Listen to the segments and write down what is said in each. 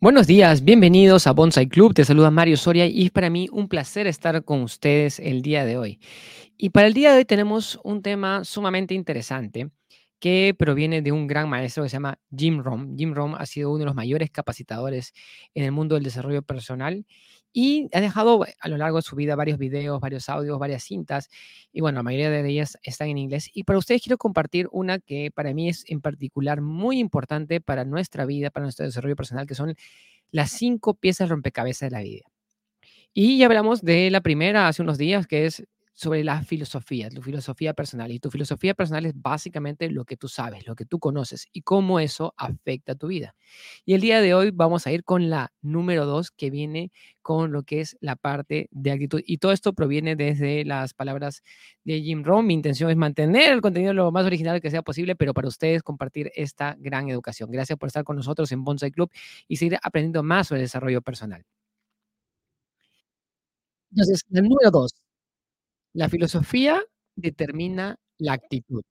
Buenos días, bienvenidos a Bonsai Club. Te saluda Mario Soria y es para mí un placer estar con ustedes el día de hoy. Y para el día de hoy tenemos un tema sumamente interesante que proviene de un gran maestro que se llama Jim Rohn. Jim Rohn ha sido uno de los mayores capacitadores en el mundo del desarrollo personal y ha dejado a lo largo de su vida varios videos, varios audios, varias cintas y bueno, la mayoría de ellas están en inglés. Y para ustedes quiero compartir una que para mí es en particular muy importante para nuestra vida, para nuestro desarrollo personal, que son las cinco piezas rompecabezas de la vida. Y ya hablamos de la primera hace unos días, que es sobre la filosofía, tu filosofía personal. Y tu filosofía personal es básicamente lo que tú sabes, lo que tú conoces y cómo eso afecta a tu vida. Y el día de hoy vamos a ir con la número dos, que viene con lo que es la parte de actitud. Y todo esto proviene desde las palabras de Jim Rohn. Mi intención es mantener el contenido lo más original que sea posible, pero para ustedes compartir esta gran educación. Gracias por estar con nosotros en Bonsai Club y seguir aprendiendo más sobre el desarrollo personal. Entonces, la número dos, la filosofía determina la actitud.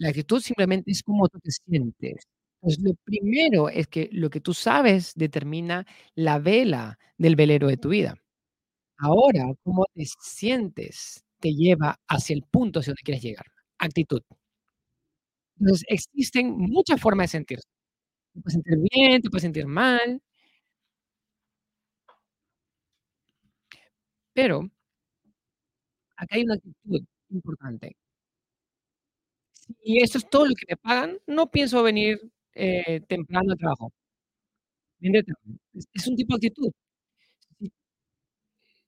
La actitud simplemente es cómo tú te sientes. Pues lo primero es que lo que tú sabes determina la vela del velero de tu vida. Ahora, cómo te sientes te lleva hacia el punto hacia donde quieres llegar. Actitud. Entonces, existen muchas formas de sentirse. Te puedes sentir bien, te puedes sentir mal. Pero acá hay una actitud importante. Si eso es todo lo que me pagan, no pienso venir, eh, temprano al trabajo. Es un tipo de actitud.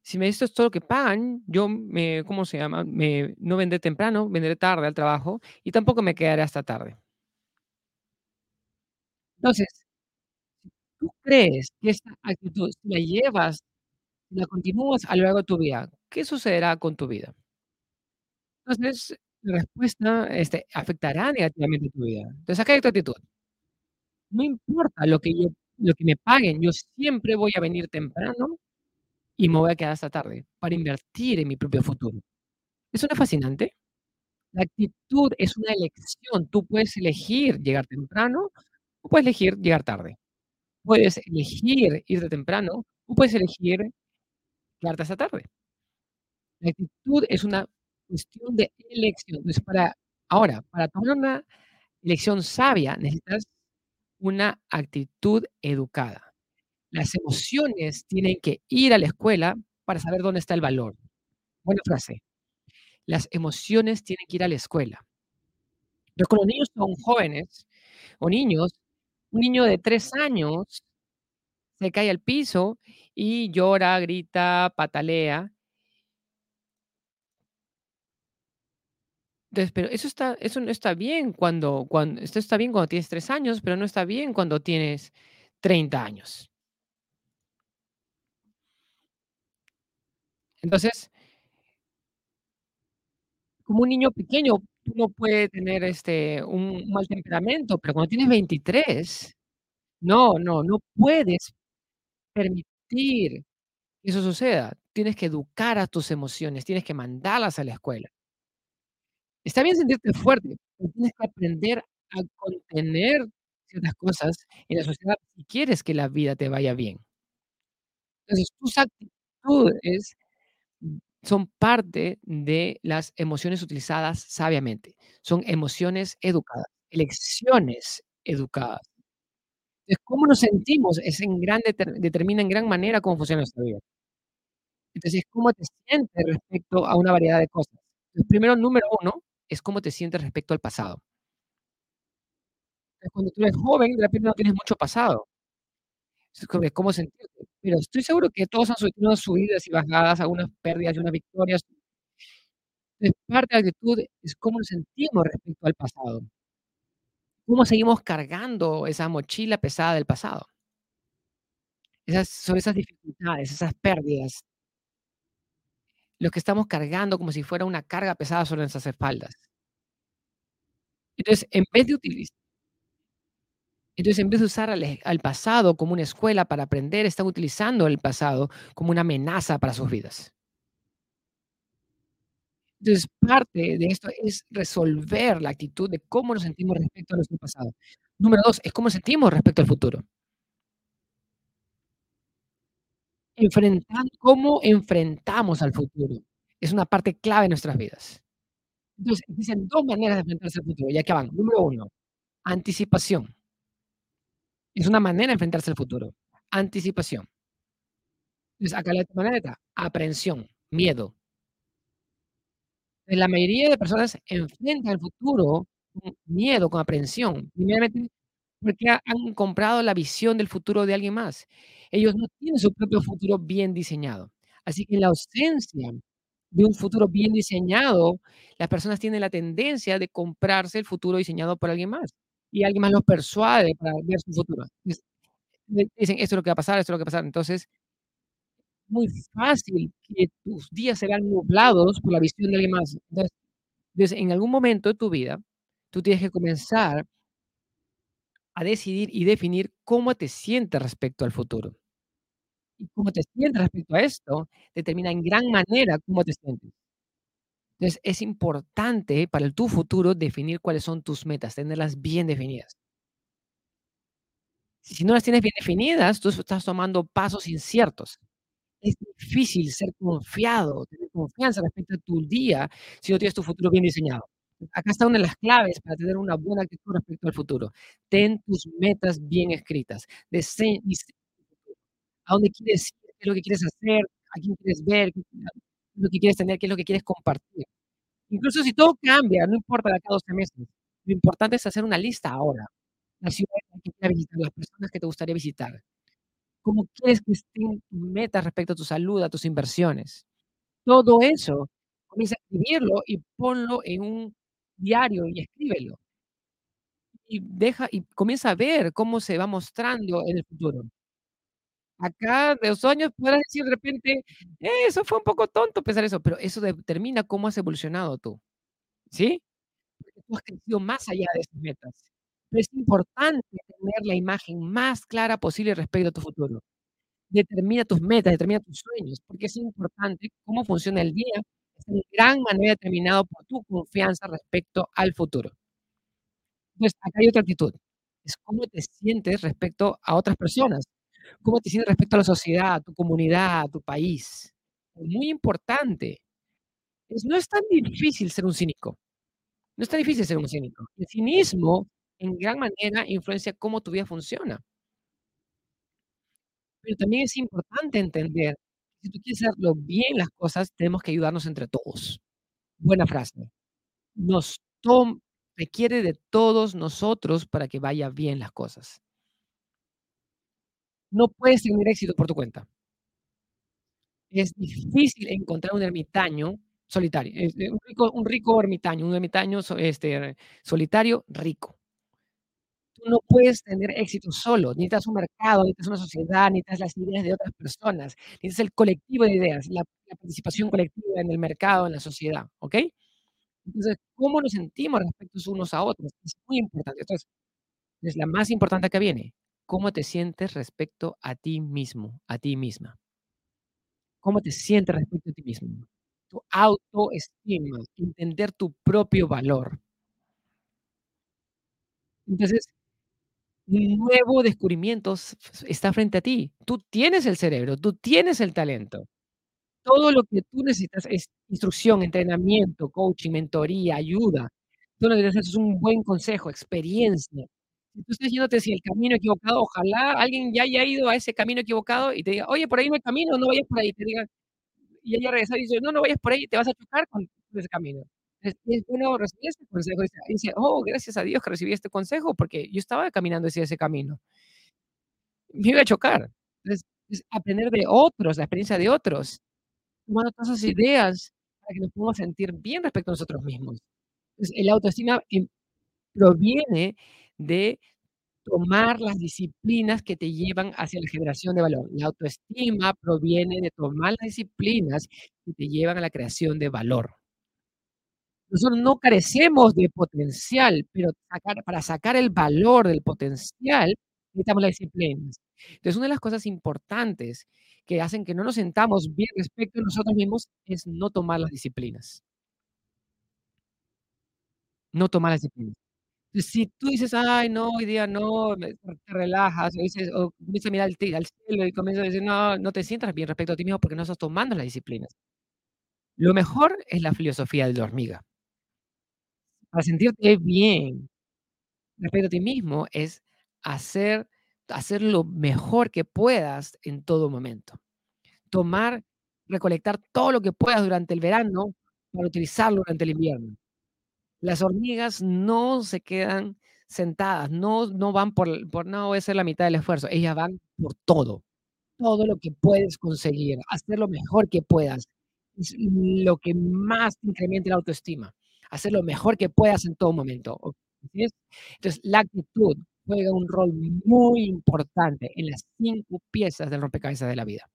Si me esto es todo lo que pagan, yo me ¿cómo se llama? Me no vendré temprano, vendré tarde al trabajo y tampoco me quedaré hasta tarde. Entonces, ¿tú crees que esta actitud, la llevas, la continúas a lo largo de tu vida, qué sucederá con tu vida? Entonces, la respuesta, este, afectará negativamente tu vida. Entonces, acá hay otra actitud. No importa lo que yo lo que me paguen, yo siempre voy a venir temprano y me voy a quedar hasta tarde para invertir en mi propio futuro. ¿Eso no es fascinante? La actitud es una elección. Tú puedes elegir llegar temprano o puedes elegir llegar tarde. Puedes elegir irte temprano o puedes elegir quedarte hasta tarde. Actitud es una cuestión de elección. Entonces, para ahora, para tomar una elección sabia, necesitas una actitud educada. Las emociones tienen que ir a la escuela para saber dónde está el valor. Buena frase. Las emociones tienen que ir a la escuela. Entonces, cuando los niños son jóvenes o niños, un niño de 3 años se cae al piso y llora, grita, patalea. Entonces, pero eso está eso no está bien cuando cuan esto está bien cuando tienes 3 años, pero no está bien cuando tienes 30 años. Entonces como un niño pequeño, uno puede tener, este, un mal temperamento, pero cuando tienes 23, no, no, no puedes permitir que eso suceda. Tienes que educar a tus emociones, tienes que mandarlas a la escuela. Está bien sentirte fuerte, pero tienes que aprender a contener ciertas cosas en la sociedad si quieres que la vida te vaya bien. Entonces, tus actitudes son parte de las emociones utilizadas sabiamente. Son emociones educadas, elecciones educadas. Es cómo nos sentimos, es en gran deter determina en gran manera cómo funciona nuestra vida. Entonces, cómo te sientes respecto a una variedad de cosas. El primero, número 1, es cómo te sientes respecto al pasado. Cuando tú eres joven, de repente no tienes mucho pasado. Es como cómo sentirte, pero estoy seguro que todos han tenido subidas y bajadas, algunas pérdidas y unas victorias. Es parte de la actitud, es cómo nos sentimos respecto al pasado. Cómo seguimos cargando esa mochila pesada del pasado. Esas son esas dificultades, esas pérdidas. Lo que estamos cargando como si fuera una carga pesada sobre nuestras espaldas. Entonces, en vez de utiliz entonces, en vez de usar al e al pasado como una escuela para aprender, están utilizando el pasado como una amenaza para sus vidas. Entonces, parte de esto es resolver la actitud de cómo nos sentimos respecto a nuestro pasado. Número 2, es cómo nos sentimos respecto al futuro. Enfrentan cómo enfrentamos al futuro, es una parte clave de nuestras vidas. Entonces, existen 2 maneras de enfrentarse al futuro, y aquí van. Número 1, anticipación. Es una manera de enfrentarse al futuro, anticipación. Entonces, acá la otra manera, aprehensión, miedo. La mayoría de personas enfrentan el futuro con miedo, con aprehensión, primeramente, porque han comprado la visión del futuro de alguien más. Ellos no tienen su propio futuro bien diseñado. Así que en la ausencia de un futuro bien diseñado, las personas tienen la tendencia de comprarse el futuro diseñado por alguien más, y alguien más los persuade para ver su futuro. Dicen: "Esto es lo que va a pasar, esto es lo que va a pasar". Entonces muy fácil que tus días se vean nublados por la visión de alguien más. Entonces, en algún momento de tu vida, tú tienes que comenzar a decidir y definir cómo te sientes respecto al futuro. Y cómo te sientes respecto a esto, determina en gran manera cómo te sientes. Entonces, es importante para tu futuro definir cuáles son tus metas, tenerlas bien definidas. Si no las tienes bien definidas, tú estás tomando pasos inciertos. Es difícil ser confiado, tener confianza respecto a tu día, si no tienes tu futuro bien diseñado. Acá está una de las claves para tener una buena actitud respecto al futuro. Ten tus metas bien escritas. Dese dice a dónde quieres ir, qué es lo que quieres hacer, a quién quieres ver, qué es lo que quieres tener, qué es lo que quieres compartir. Incluso si todo cambia, no importa de acá a 12 meses, lo importante es hacer una lista ahora. La ciudad que quieres visitar, las personas que te gustaría visitar. ¿Cómo quieres que estén tus metas respecto a tu salud, a tus inversiones? Todo eso, comienza a escribirlo y ponlo en un diario y escríbelo. Y deja y comienza a ver cómo se va mostrando en el futuro. Acá de los años podrás decir de repente: "Eso fue un poco tonto pensar eso", pero eso determina cómo has evolucionado tú, ¿sí? Porque tú has crecido más allá de esas metas. Pero es importante tener la imagen más clara posible respecto a tu futuro. Determina tus metas, determina tus sueños, porque es importante cómo funciona el día, en gran manera determinado por tu confianza respecto al futuro. Entonces, acá hay otra actitud, es cómo te sientes respecto a otras personas, cómo te sientes respecto a la sociedad, tu comunidad, tu país. Es muy importante. Es no es tan difícil ser un cínico. No es tan difícil ser un cínico. El cinismo, en gran manera, influencia cómo tu vida funciona. Pero también es importante entender, si tú quieres hacerlo bien las cosas, tenemos que ayudarnos entre todos. Buena frase. Nos tom requiere de todos nosotros para que vaya bien las cosas. No puedes tener éxito por tu cuenta. Es difícil encontrar un ermitaño solitario, este, un rico un rico ermitaño, un ermitaño este, solitario, rico. No puedes tener éxito solo, necesitas un mercado, necesitas una sociedad, necesitas las ideas de otras personas, necesitas el colectivo de ideas, la la participación colectiva en el mercado, en la sociedad, ¿okey? Entonces, ¿cómo nos sentimos respectos unos a otros? Es muy importante. Entonces, es la más importante que viene, ¿cómo te sientes respecto a ti mismo, a ti misma? ¿Cómo te sientes respecto a ti mismo? Tu autoestima, entender tu propio valor. Entonces, nuevo descubrimientos está frente a ti. Tú tienes el cerebro, tú tienes el talento. Todo lo que tú necesitas es instrucción, entrenamiento, coaching, mentoría, ayuda. Tú lo que necesitas es un buen consejo, experiencia. Si tú estás yéndote hacia el camino equivocado, ojalá alguien ya haya ido a ese camino equivocado y te diga: "Oye, por ahí no hay camino, no vayas por ahí", te diga, y ella regresa y dice: "No, no vayas por ahí, te vas a chocar con ese camino". Es es bueno ese consejo, dice "Oh, gracias a Dios que recibí este consejo, porque yo estaba caminando hacia ese camino". Me iba a chocar. Es aprender de otros, la experiencia de otros. Tomando todas esas ideas para que nos podamos sentir bien respecto a nosotros mismos. Entonces, el autoestima, em, proviene de tomar las disciplinas que te llevan hacia la generación de valor. La autoestima proviene de tomar las disciplinas que te llevan a la creación de valor. Nosotros no carecemos de potencial, pero sacar para sacar el valor del potencial, necesitamos las disciplinas. Entonces, una de las cosas importantes que hacen que no nos sintamos bien respecto a nosotros mismos es no tomar las disciplinas. No tomar las disciplinas. Si tú dices: "Ay, no, hoy día no", te relajas, o dices o comienzas a mirar al al cielo y comienzas a decir: "No", no te sientas bien respecto a ti mismo porque no estás tomando las disciplinas. Lo mejor es la filosofía de la hormiga. Para sentirte bien respecto a ti mismo es hacer hacer lo mejor que puedas en todo momento. Tomar recolectar todo lo que puedas durante el verano para utilizarlo durante el invierno. Las hormigas no se quedan sentadas, no no van por por: "No, hacer la mitad del esfuerzo", ellas van por todo. Todo lo que puedes conseguir, hacer lo mejor que puedas, es lo que más incrementa la autoestima, hacer lo mejor que puedas en todo momento, ¿o así es? Entonces, la actitud juega un rol muy importante en las 5 piezas del rompecabezas de la vida.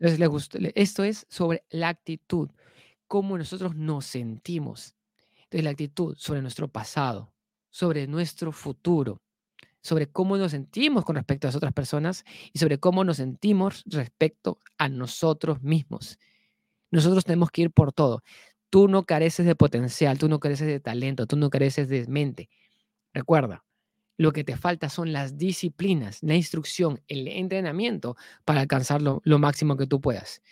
Entonces, le gust le esto es sobre la actitud, cómo nosotros nos sentimos. Entonces, la actitud sobre nuestro pasado, sobre nuestro futuro, sobre cómo nos sentimos con respecto a las otras personas y sobre cómo nos sentimos respecto a nosotros mismos. Nosotros tenemos que ir por todo. Tú no careces de potencial, tú no careces de talento, tú no careces de mente. Recuerda, lo que te falta son las disciplinas, la instrucción, el entrenamiento para alcanzar lo máximo que tú puedas.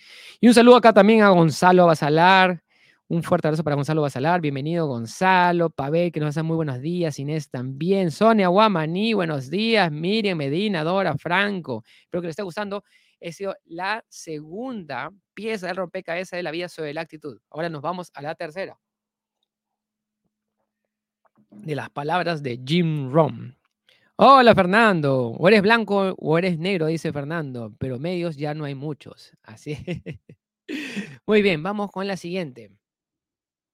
Y un saludo acá también a Gonzalo Basalar. Un fuerte abrazo para Gonzalo Basalar. Bienvenido, Gonzalo. Pavel, que nos hace muy buenos días. Inés también. Sonia Guamaní, buenos días. Miriam Medina, Dora, Franco. Espero que les esté gustando. Ha sido la segunda pieza del rompecabezas de la vida sobre la actitud. Ahora nos vamos a la tercera. De las palabras de Jim Rohn. Hola, Fernando. O eres blanco o eres negro, dice Fernando, pero medios ya no hay muchos. Así. Muy bien, vamos con la siguiente.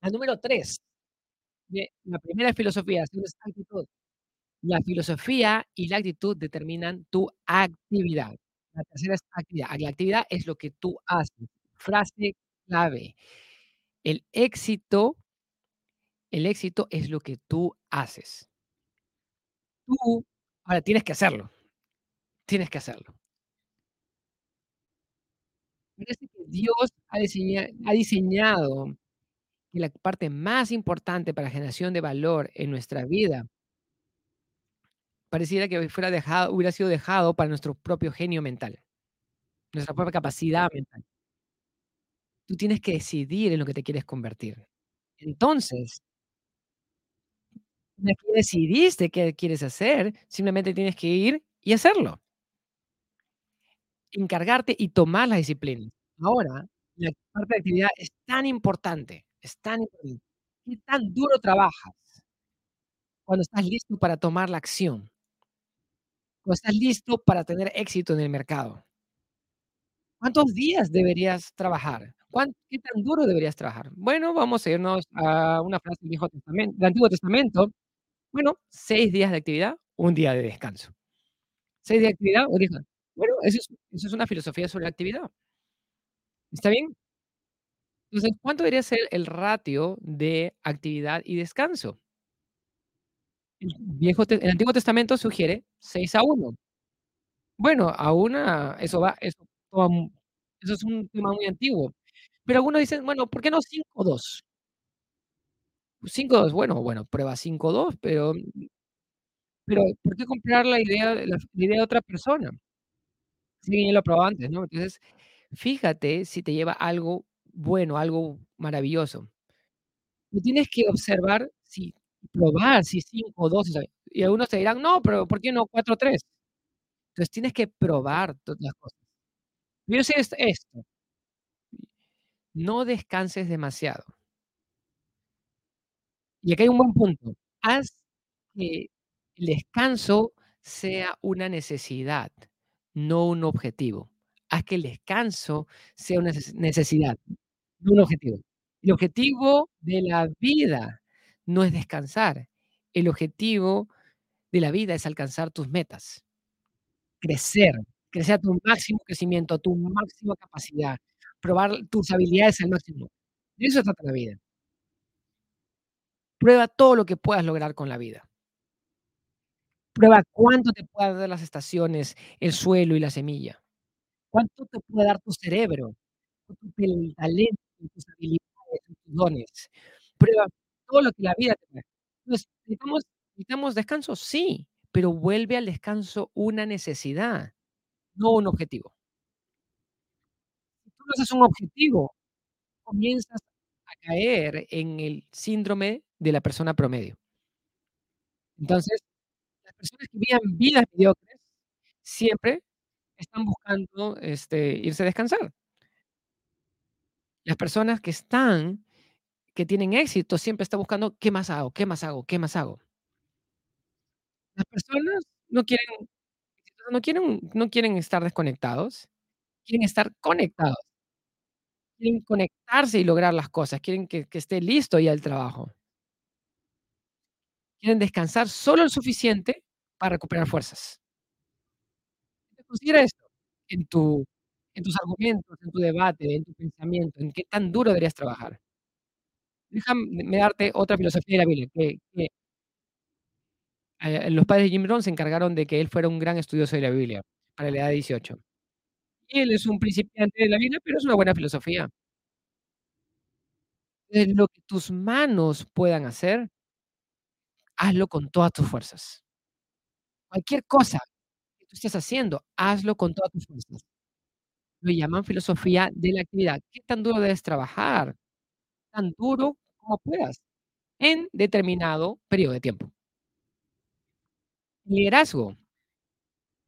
La número 3. Bien, la primera filosofía, actitud. La filosofía y la actitud determinan tu actividad. La tercera es actividad. La actividad es lo que tú haces. Frase clave. El éxito el éxito es lo que tú haces. Tú ahora tienes que hacerlo. Tienes que hacerlo. Dios ha diseña ha diseñado que la parte más importante para generación de valor en nuestra vida pareciera que fuera dejado hubiera sido dejado para nuestro propio genio mental, nuestra propia capacidad mental. Tú tienes que decidir en lo que te quieres convertir. Entonces una vez que decidiste qué quieres hacer, simplemente tienes que ir y hacerlo. Encargarte y tomar la disciplina. Ahora, la parte de actividad es tan importante, es tan importante. ¿Qué tan duro trabajas? Cuando estás listo para tomar la acción. Cuando estás listo para tener éxito en el mercado. ¿Cuántos días deberías trabajar? ¿Cuán qué tan duro deberías trabajar? Bueno, vamos a irnos a una frase del Viejo Testamen del Antiguo Testamento. Bueno, 6 días de actividad, 1 día de descanso. 6 días de actividad, 1 día de descanso. Bueno, eso es eso es una filosofía sobre la actividad. ¿Está bien? Entonces, ¿cuánto debería ser el ratio de actividad y descanso? El viejo te el Antiguo Testamento sugiere 6 a 1. Bueno, a una eso va eso eso es un tema muy antiguo. Pero algunos dicen: "Bueno, ¿por qué no 5-2?". 5-2, bueno bueno, prueba 5-2, pero pero, ¿por qué comprar la idea de la la idea de otra persona? Sí, ya lo he probado antes, ¿no? Entonces, fíjate si te lleva algo bueno, algo maravilloso. Tú tienes que observar si probar si 5-2 está bien. Y algunos te dirán: "No, pero, ¿por qué no 4-3?". Entonces, tienes que probar todas las cosas. Sé es esto no descanses demasiado. Y aquí hay un buen punto. Haz que el descanso sea una necesidad, no un objetivo. Haz que el descanso sea una neces necesidad, no un objetivo. El objetivo de la vida no es descansar. El objetivo de la vida es alcanzar tus metas. Crecer, crecer a tu máximo crecimiento, a tu máxima capacidad, probar tus habilidades al máximo. De eso trata la vida. Prueba todo lo que puedas lograr con la vida. Prueba cuánto te puede dar las estaciones, el suelo y la semilla. Cuánto te puede dar tu cerebro, el talento, tus habilidades, tus dones. Prueba todo lo que la vida te. Entonces, ¿necesitamos necesitamos descanso? Sí, pero vuelve al descanso una necesidad, no un objetivo. Si tú lo haces un objetivo, comienzas a caer en el síndrome de la persona promedio. Entonces, las personas que vivan vidas mediocres siempre están buscando, este, irse a descansar. Las personas que están que tienen éxito siempre están buscando, ¿qué más hago? ¿Qué más hago? ¿Qué más hago? Las personas no quieren no quieren no quieren estar desconectados, quieren estar conectados. Quieren conectarse y lograr las cosas, quieren que que esté listo ya el trabajo. Quieren descansar solo lo suficiente para recuperar fuerzas. Considera esto en tu en tus argumentos, en tu debate, en tu pensamiento, en qué tan duro deberías trabajar. Déjame darte otra filosofía de la Biblia, que que eh, los padres de Jim Rohn se encargaron de que él fuera un gran estudioso de la Biblia, a la edad de 18. Y él es un principiante de la Biblia, pero es una buena filosofía. En lo que tus manos puedan hacer hazlo con todas tus fuerzas. Cualquier cosa que tú estés haciendo, hazlo con todas tus fuerzas. Lo llaman filosofía de la actividad. ¿Qué tan duro debes trabajar? Tan duro como puedas, en determinado período de tiempo. Liderazgo.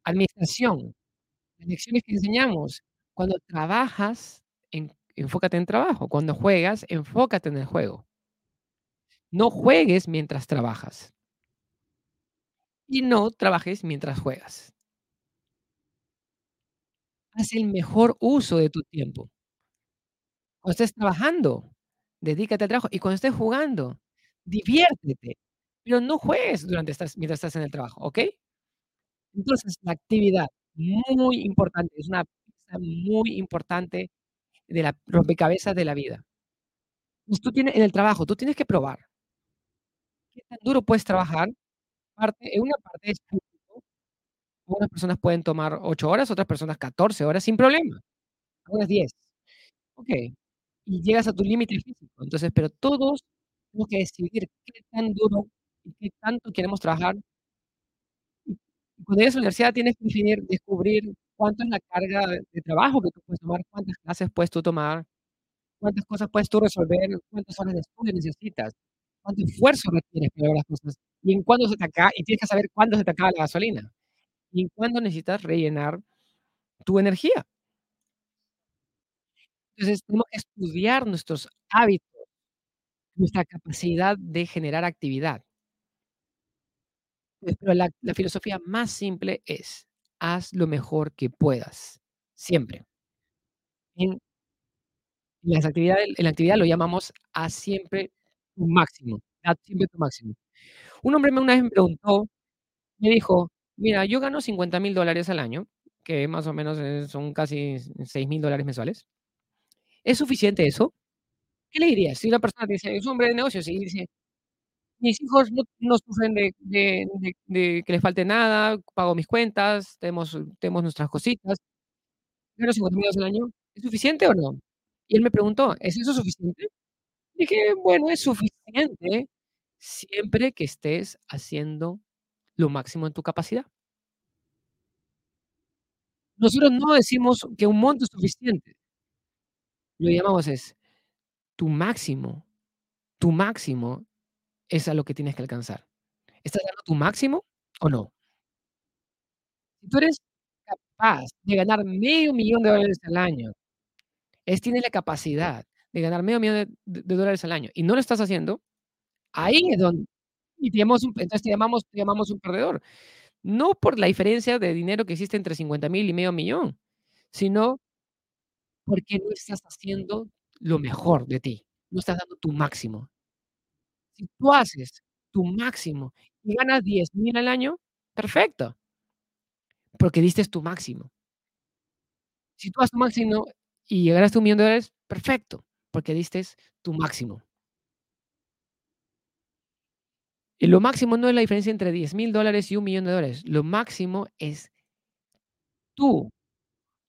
Administración. Las lecciones que enseñamos. Cuando trabajas, en enfócate en trabajo. Cuando juegas, enfócate en el juego. No juegues mientras trabajas. Y no trabajes mientras juegas. Haz el mejor uso de tu tiempo. Cuando estés trabajando, dedícate al trabajo, y cuando estés jugando, diviértete, pero no juegues durante mientras estás en el trabajo, ¿okey? Entonces, la actividad, muy importante, es una pieza muy importante de la rompecabezas de la vida. Pues, tú tienes en el trabajo, tú tienes que probar. ¿Qué tan duro puedes trabajar? Parte en una parte es. Algunas personas pueden tomar 8 horas, otras personas 14 horas sin problema, algunas 10. Okey, y llegas a tu límite físico. Entonces, pero todos tenemos que decidir qué tan duro y qué tanto queremos trabajar. Y cuando llegues a la universidad tienes que definir descubrir cuánto es la carga de trabajo que tú puedes tomar, cuántas clases puedes tú tomar, cuántas cosas puedes tú resolver, cuántas horas de estudio necesitas, cuánto esfuerzo requieres para lograr las cosas, y en cuándo se te acaba y tienes que saber cuándo se te acaba la gasolina, y en cuándo necesitas rellenar tu energía. Entonces, tenemos que estudiar nuestros hábitos, nuestra capacidad de generar actividad. Pues, pero la la filosofía más simple es: haz lo mejor que puedas, siempre. En las actividades en la actividad lo llamamos haz siempre tu máximo, haz siempre tu máximo. Un hombre una vez me preguntó, me dijo: "Mira, yo gano $50,000 dólares al año", que más o menos, eh, son casi $6,000 dólares mensuales. ¿Es suficiente eso? ¿Qué le dirías? Si una persona te dice es un hombre de negocios y dice: "Mis hijos no sufren de que les falte nada, pago mis cuentas, tenemos tenemos nuestras cositas, gano $50,000 dólares al año, ¿es suficiente o no?". Y él me preguntó: "¿Es eso suficiente?". Dije: "Bueno, es suficiente siempre que estés haciendo lo máximo en tu capacidad". Nosotros no decimos que un monto es suficiente. Lo llamamos es tu máximo, tu máximo es a lo que tienes que alcanzar. ¿Estás dando tu máximo o no? Si tú eres capaz de ganar medio millón de dólares al año, es tienes la capacidad de ganar medio millón de dólares al año y no lo estás haciendo, ahí es don y te llamamos un entonces te llamamos te llamamos un perdedor. No por la diferencia de dinero que existe entre 50,000 y medio millón, sino porque no estás haciendo lo mejor de ti, no estás dando tu máximo. Si tú haces tu máximo y ganas 10,000 al año, perfecto. Porque diste tu máximo. Si tú das tu máximo y ganaste $1,000,000 de dólares, perfecto, porque diste tu máximo. Y lo máximo no es la diferencia entre $10,000 dólares y $1,000,000 de dólares, lo máximo es tú,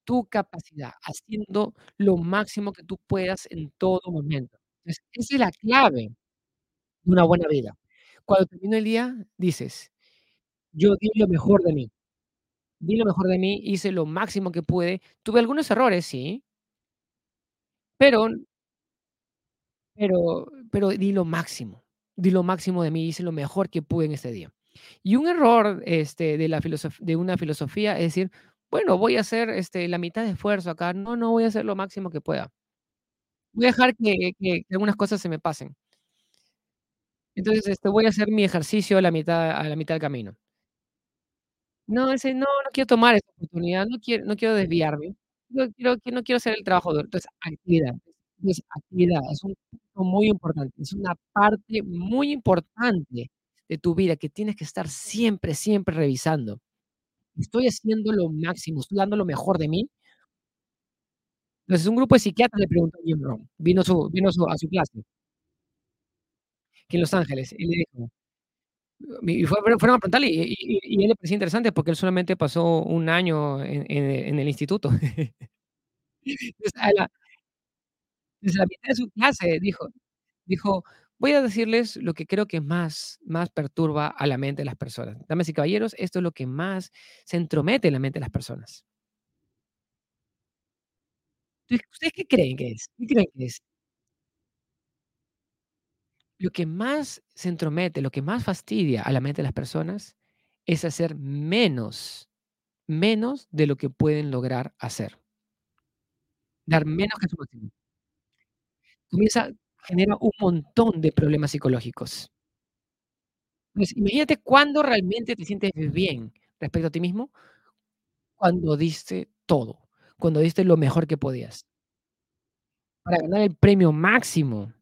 tu capacidad, haciendo lo máximo que tú puedas en todo momento. Entonces, esa es la clave. una buena vida. Cuando termina el día, dices: "Yo di lo mejor de mí, di lo mejor de mí, hice lo máximo que pude, tuve algunos errores, sí" pero pero pero di lo máximo, di lo máximo de mí, hice lo mejor que pude en ese día. Y un error, este, de la de una filosofía es decir: "Bueno, voy a hacer, este, la mitad de esfuerzo acá, no, no, voy a hacer lo máximo que pueda". Voy a dejar que algunas cosas se me pasen. Entonces, este, voy a hacer mi ejercicio a la mitad a la mitad del camino. No, ese no, no quiero tomar esa oportunidad, no quiero no quiero desviarme, no quiero no quiero hacer el trabajo duro. Entonces, actividad, pues, actividad, es un punto muy importante, es una parte muy importante de tu vida que tienes que estar siempre, siempre revisando. ¿Estoy haciendo lo máximo, estoy dando lo mejor de mí? Entonces, un grupo de psiquiatras le preguntó a Jim Rohn, vino su a su clase. Aquí en Los Ángeles, y le dijo y fue fueron a preguntarle, y y él le parecía interesante, porque él solamente pasó 1 año en el instituto. Desde la mitad de su clase dijo dijo: "Voy a decirles lo que creo que más más perturba a la mente de las personas. Damas y caballeros, esto es lo que más se entromete en la mente de las personas". ¿ustedes qué creen que es? ¿Qué creen que es? Lo que más se entromete, lo que más fastidia a la mente de las personas es hacer menos, menos de lo que pueden lograr hacer. Dar menos que su máximo. Comienza genera un montón de problemas psicológicos. Pues, imagínate cuándo realmente te sientes bien respecto a ti mismo cuando diste todo, cuando diste lo mejor que podías. Para ganar el premio máximo,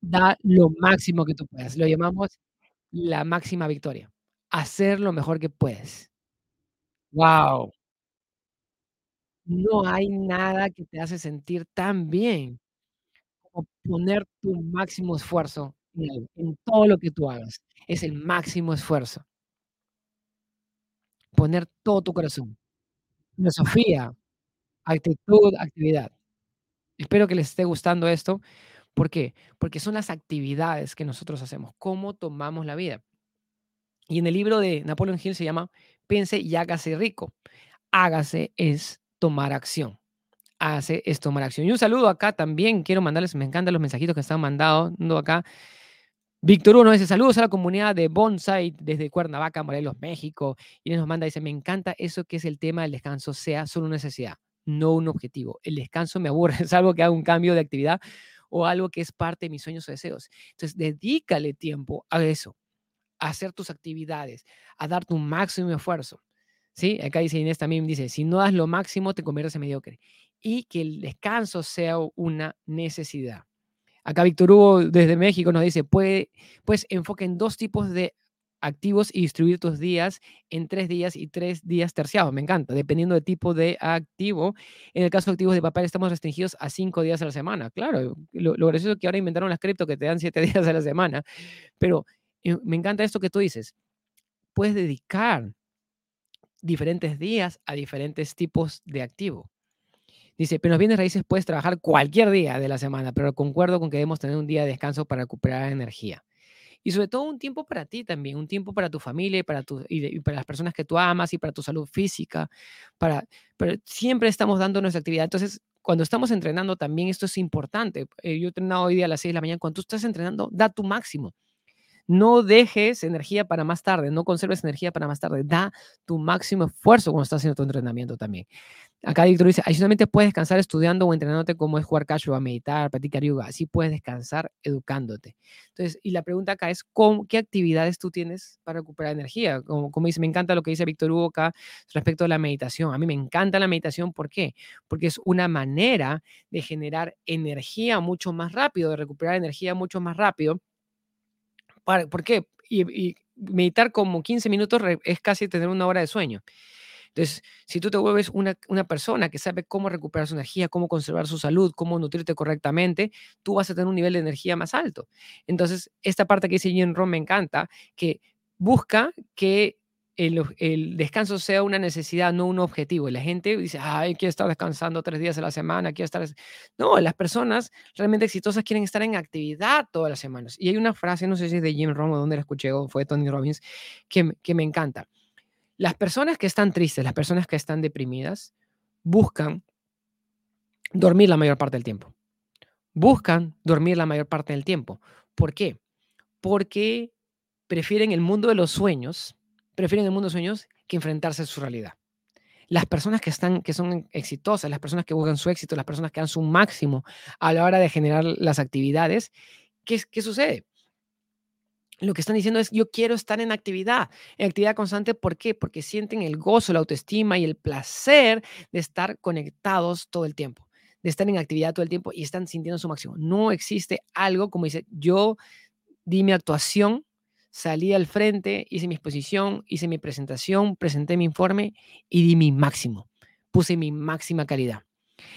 da lo máximo que tú puedas. Lo llamamos la máxima victoria, hacer lo mejor que puedes. Guau. No hay nada que te hace sentir tan bien como poner tu máximo esfuerzo en todo lo que tú hagas, es el máximo esfuerzo. Poner todo tu corazón. Filosofía, actitud, actividad. Espero que les esté gustando esto, ¿por qué? Porque son las actividades que nosotros hacemos, cómo tomamos la vida. Y en el libro de Napoleon Hill se llama Piense y hágase rico. Hágase es tomar acción. Hágase es tomar acción. Y un saludo acá también, quiero mandarles, me encantan los mensajitos que están mandando acá. Víctor Uno dice: "Saludos a la comunidad de Bonsai desde Cuernavaca, Morelos, México". Y nos manda, dice: "Me encanta eso que es el tema del descanso sea solo una necesidad, no un objetivo. El descanso me aburre, salvo que haga un cambio de actividad o algo que es parte de mis sueños o deseos". Entonces, dedícale tiempo a eso, a hacer tus actividades, a dar tu máximo esfuerzo, ¿sí? Acá dice Inés también, dice: "Si no das lo máximo, te conviertes en mediocre". Y que el descanso sea una necesidad. Acá Víctor Hugo desde México nos dice: "Puede pues enfoca en 2 tipos de activos y distribuir tus días en 3 días y 3 días terciados". Me encanta, dependiendo del tipo de activo. En el caso de activos de papel, estamos restringidos a 5 días a la semana. Claro, lo lo gracioso es que ahora inventaron las cripto que te dan 7 días a la semana. Pero, eh, me encanta esto que tú dices. Puedes dedicar diferentes días a diferentes tipos de activo. Dice: "Pero en los raíces puedes trabajar cualquier día de la semana, pero concuerdo con que debemos tener un día de descanso para recuperar energía". Y sobre todo un tiempo para ti también, un tiempo para tu familia y para tu y y para las personas que tú amas y para tu salud física, para pero siempre estamos dando nuestra actividad. Entonces, cuando estamos entrenando también esto es importante. Eh, yo he entrenado hoy día a las 6 de la mañana. Cuando tú estás entrenando, da tu máximo. No dejes energía para más tarde, no conserves energía para más tarde. Da tu máximo esfuerzo cuando estás haciendo tu entrenamiento también. Acá Víctor dice: "Adicionalmente puedes descansar estudiando o entrenándote como es jugar Casual, meditar, practicar yoga. Así puedes descansar educándote". Entonces, y la pregunta acá es, ¿con qué actividades tú tienes para recuperar energía? Como como dice, me encanta lo que dice Víctor Hugo acá respecto a la meditación. A mí me encanta la meditación, ¿por qué? Porque es una manera de generar energía mucho más rápido, de recuperar energía mucho más rápido. ¿por qué? Y meditar como 15 minutos es casi tener 1 hora de sueño. Entonces, si tú te vuelves una persona que sabe cómo recuperar su energía, cómo conservar su salud, cómo nutrirte correctamente, tú vas a tener un nivel de energía más alto. Entonces, esta parte que dice Jim Rohn me encanta, que busca que, el, descanso sea una necesidad, no un objetivo. Y la gente dice, ay, quiero estar descansando tres días a la semana, quiero estar... No, las personas realmente exitosas quieren estar en actividad todas las semanas. Y hay una frase, no sé si es de Jim Rohn o dónde la escuché fue Tony Robbins, que me encanta. Las personas que están tristes, las personas que están deprimidas, buscan dormir la mayor parte del tiempo. Buscan dormir la mayor parte del tiempo. ¿Por qué? Porque prefieren el mundo de los sueños, prefieren el mundo de los sueños que enfrentarse a su realidad. Las personas que, están, que son exitosas, las personas que buscan su éxito, las personas que dan su máximo a la hora de generar las actividades, ¿qué, qué sucede? Lo que están diciendo es, yo quiero estar en actividad, en actividad constante. ¿Por qué? Porque sienten el gozo, la autoestima y el placer de estar conectados todo el tiempo, de estar en actividad todo el tiempo y están sintiendo su máximo. No existe algo como dice, yo di mi actuación salí al frente, hice mi exposición, hice mi presentación, presenté mi informe y di mi máximo. Puse mi máxima calidad.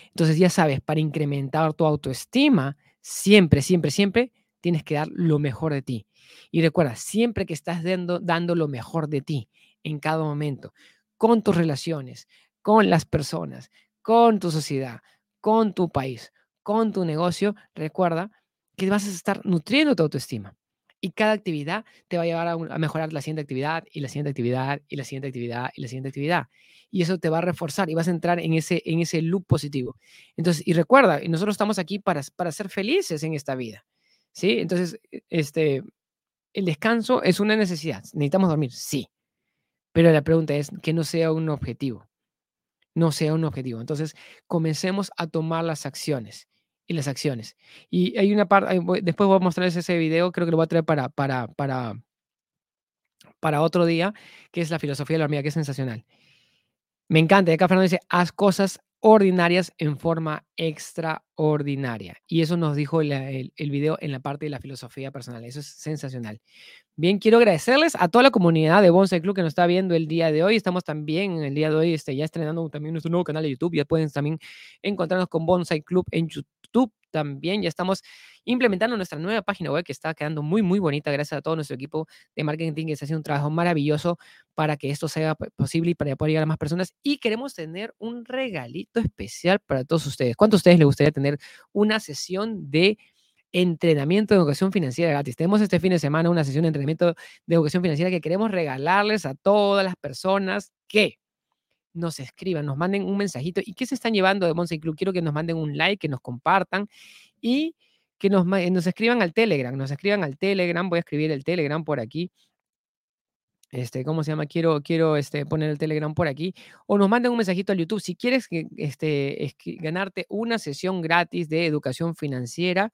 Entonces ya sabes, para incrementar tu autoestima, siempre, siempre, siempre tienes que dar lo mejor de ti. Y recuerda, siempre que estás dando, dando lo mejor de ti en cada momento, con tus relaciones, con las personas, con tu sociedad, con tu país, con tu negocio, recuerda que vas a estar nutriendo tu autoestima. Y cada actividad te va a llevar a, mejorar la siguiente actividad y la siguiente actividad y la siguiente actividad y la siguiente actividad. Y eso te va a reforzar y vas a entrar en ese, en ese loop positivo. Entonces, y recuerda, nosotros estamos aquí para, para ser felices en esta vida. ¿Sí? Entonces, e, este, el descanso es una necesidad. Necesitamos dormir, sí. Pero la pregunta es que no sea un objetivo. No sea un objetivo. Entonces, comencemos a tomar las acciones y las acciones. Y hay una parte, después voy a mostrarles ese video, creo que lo voy a traer para, para, para, para otro día, que es la filosofía de la hormiga, que es sensacional. Me encanta. Y acá Fernando dice, haz cosas ordinarias en forma extraordinaria. Y eso nos dijo el, el, video en la parte de la filosofía personal. Eso es sensacional. Bien, quiero agradecerles a toda la comunidad de Bonsai Club que nos está viendo el día de hoy. Estamos también en el día de hoy este, ya estrenando también nuestro nuevo canal de YouTube. Ya pueden también encontrarnos con Bonsai Club en YouTube también. Ya estamos implementando nuestra nueva página web que está quedando muy, muy bonita gracias a todo nuestro equipo de marketing que está haciendo un trabajo maravilloso para que esto sea posible y para poder llegar a más personas. Y queremos tener un regalito especial para todos ustedes. ¿Cuántos de ustedes les gustaría tener una sesión de entrenamiento de educación financiera gratis. Tenemos este fin de semana una sesión de entrenamiento de educación financiera que queremos regalarles a todas las personas que nos escriban, nos manden un mensajito. ¿Y qué se están llevando de Monse Club? Quiero que nos manden un like, que nos compartan y que nos, nos escriban al Telegram. Nos escriban al Telegram. Voy a escribir el Telegram por aquí. Este, ¿cómo se llama? Quiero, quiero este, poner el Telegram por aquí. O nos manden un mensajito al YouTube. Si quieres este, ganarte una sesión gratis de educación financiera,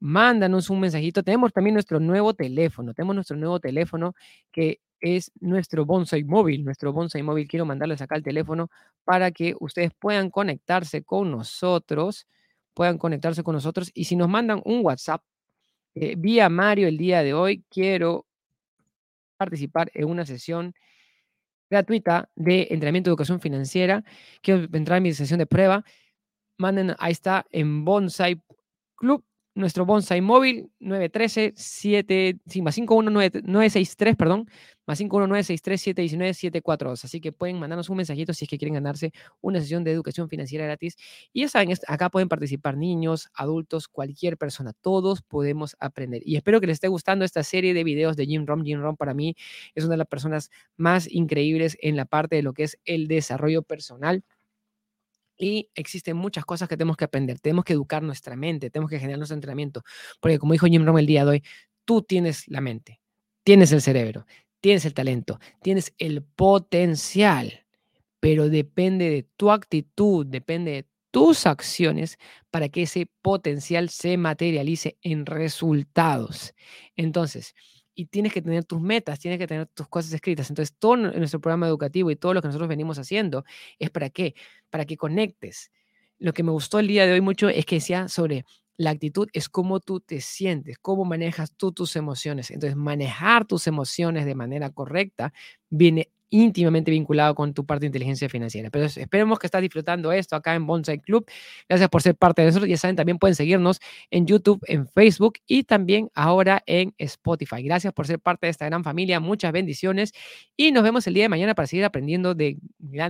mándanos un mensajito. Tenemos también nuestro nuevo teléfono. Tenemos nuestro nuevo teléfono que es nuestro bonsai móvil. Nuestro bonsai móvil, quiero mandarles acá el teléfono para que ustedes puedan conectarse con nosotros, puedan conectarse con nosotros. Y si nos mandan un WhatsApp eh, vía Mario el día de hoy, quiero participar en una sesión gratuita de entrenamiento de educación financiera. Quiero entrar en mi sesión de prueba. Manden, ahí está, en Bonsai Club nuestro bonsai móvil 913 7 sí, más 51963, perdón, más 51963 719 742. Así que pueden mandarnos un mensajito si es que quieren ganarse una sesión de educación financiera gratis. Y ya saben, acá pueden participar niños, adultos, cualquier persona. Todos podemos aprender. Y espero que les esté gustando esta serie de videos de Jim Rom. Jim Rom para mí es una de las personas más increíbles en la parte de lo que es el desarrollo personal y existen muchas cosas que tenemos que aprender. Tenemos que educar nuestra mente, tenemos que generar nuestro entrenamiento. Porque como dijo Jim Rohn el día de hoy, tú tienes la mente, tienes el cerebro, tienes el talento, tienes el potencial, pero depende de tu actitud, depende de tus acciones para que ese potencial se materialice en resultados. Entonces, y tienes que tener tus metas, tienes que tener tus cosas escritas. Entonces, todo nuestro programa educativo y todo lo que nosotros venimos haciendo es para qué? Para que conectes. Lo que me gustó el día de hoy mucho es que decía sobre la actitud es cómo tú te sientes, cómo manejas tú tus emociones. Entonces, manejar tus emociones de manera correcta viene íntimamente vinculado con tu parte de inteligencia financiera. Pero esperemos que estás disfrutando esto acá en Bonsai Club. Gracias por ser parte de nosotros. Ya saben, también pueden seguirnos en YouTube, en Facebook y también ahora en Spotify. Gracias por ser parte de esta gran familia. Muchas bendiciones y nos vemos el día de mañana para seguir aprendiendo de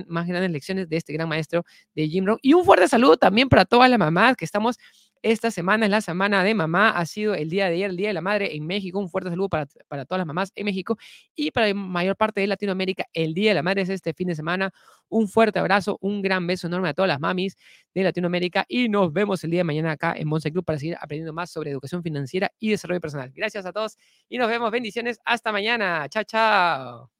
más grandes lecciones de este gran maestro de Jim Rohn. Y un fuerte saludo también para todas las mamás que estamos esta semana es la semana de mamá, ha sido el día de ayer, el Día de la Madre en México. Un fuerte saludo para, para todas las mamás en México y para la mayor parte de Latinoamérica. El Día de la Madre es este fin de semana. Un fuerte abrazo, un gran beso enorme a todas las mamis de Latinoamérica y nos vemos el día de mañana acá en Monse Club para seguir aprendiendo más sobre educación financiera y desarrollo personal. Gracias a todos y nos vemos. Bendiciones. Hasta mañana. Chao, chao.